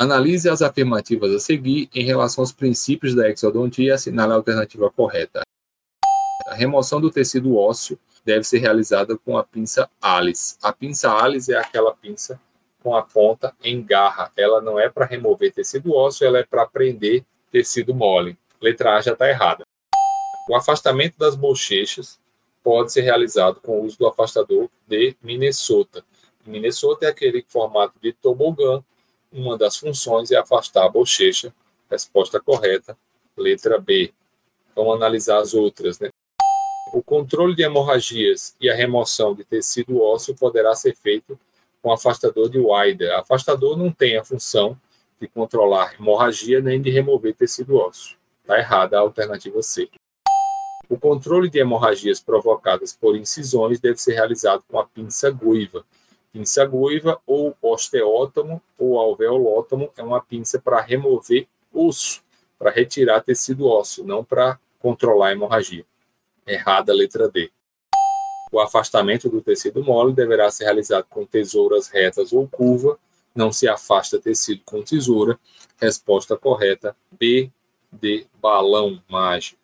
Analise as afirmativas a seguir em relação aos princípios da exodontia e assinale a alternativa correta. A remoção do tecido ósseo deve ser realizada com a pinça Alice. A pinça Alice é aquela pinça com a ponta em garra. Ela não é para remover tecido ósseo, ela é para prender tecido mole. Letra A já está errada. O afastamento das bochechas pode ser realizado com o uso do afastador de Minnesota. Minnesota é aquele formato de tobogã. Uma das funções é afastar a bochecha. Resposta correta, letra B. Vamos analisar as outras. Né? O controle de hemorragias e a remoção de tecido ósseo poderá ser feito com afastador de Wider. Afastador não tem a função de controlar hemorragia nem de remover tecido ósseo. Está errada a alternativa C. O controle de hemorragias provocadas por incisões deve ser realizado com a pinça guiva. Pinça guiva ou osteótomo ou alveolótomo é uma pinça para remover osso, para retirar tecido ósseo, não para controlar a hemorragia. Errada a letra D. O afastamento do tecido mole deverá ser realizado com tesouras retas ou curva. Não se afasta tecido com tesoura. Resposta correta: B de balão mágico.